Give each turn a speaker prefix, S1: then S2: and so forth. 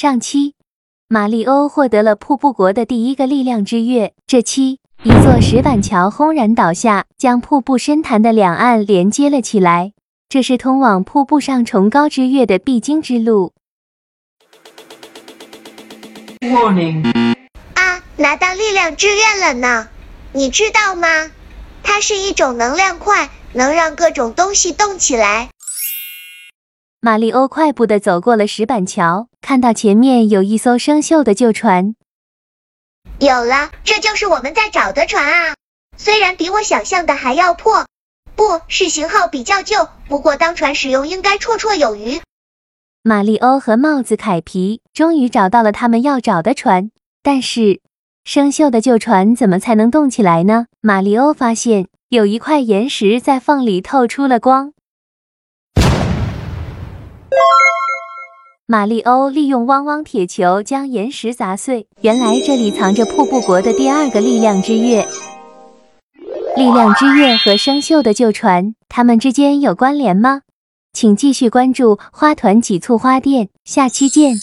S1: 上期，马里欧获得了瀑布国的第一个力量之月。这期，一座石板桥轰然倒下，将瀑布深潭的两岸连接了起来。这是通往瀑布上崇高之月的必经之路。
S2: Warning.
S3: 啊，拿到力量之月了呢！你知道吗？它是一种能量块，能让各种东西动起来。
S1: 马里欧快步地走过了石板桥，看到前面有一艘生锈的旧船。
S3: 有了，这就是我们在找的船啊！虽然比我想象的还要破，不是型号比较旧，不过当船使用应该绰绰有余。
S1: 马里欧和帽子凯皮终于找到了他们要找的船，但是生锈的旧船怎么才能动起来呢？马里欧发现有一块岩石在缝里透出了光。马里欧利用汪汪铁球将岩石砸碎。原来这里藏着瀑布国的第二个力量之月。力量之月和生锈的旧船，它们之间有关联吗？请继续关注花团几簇花店，下期见。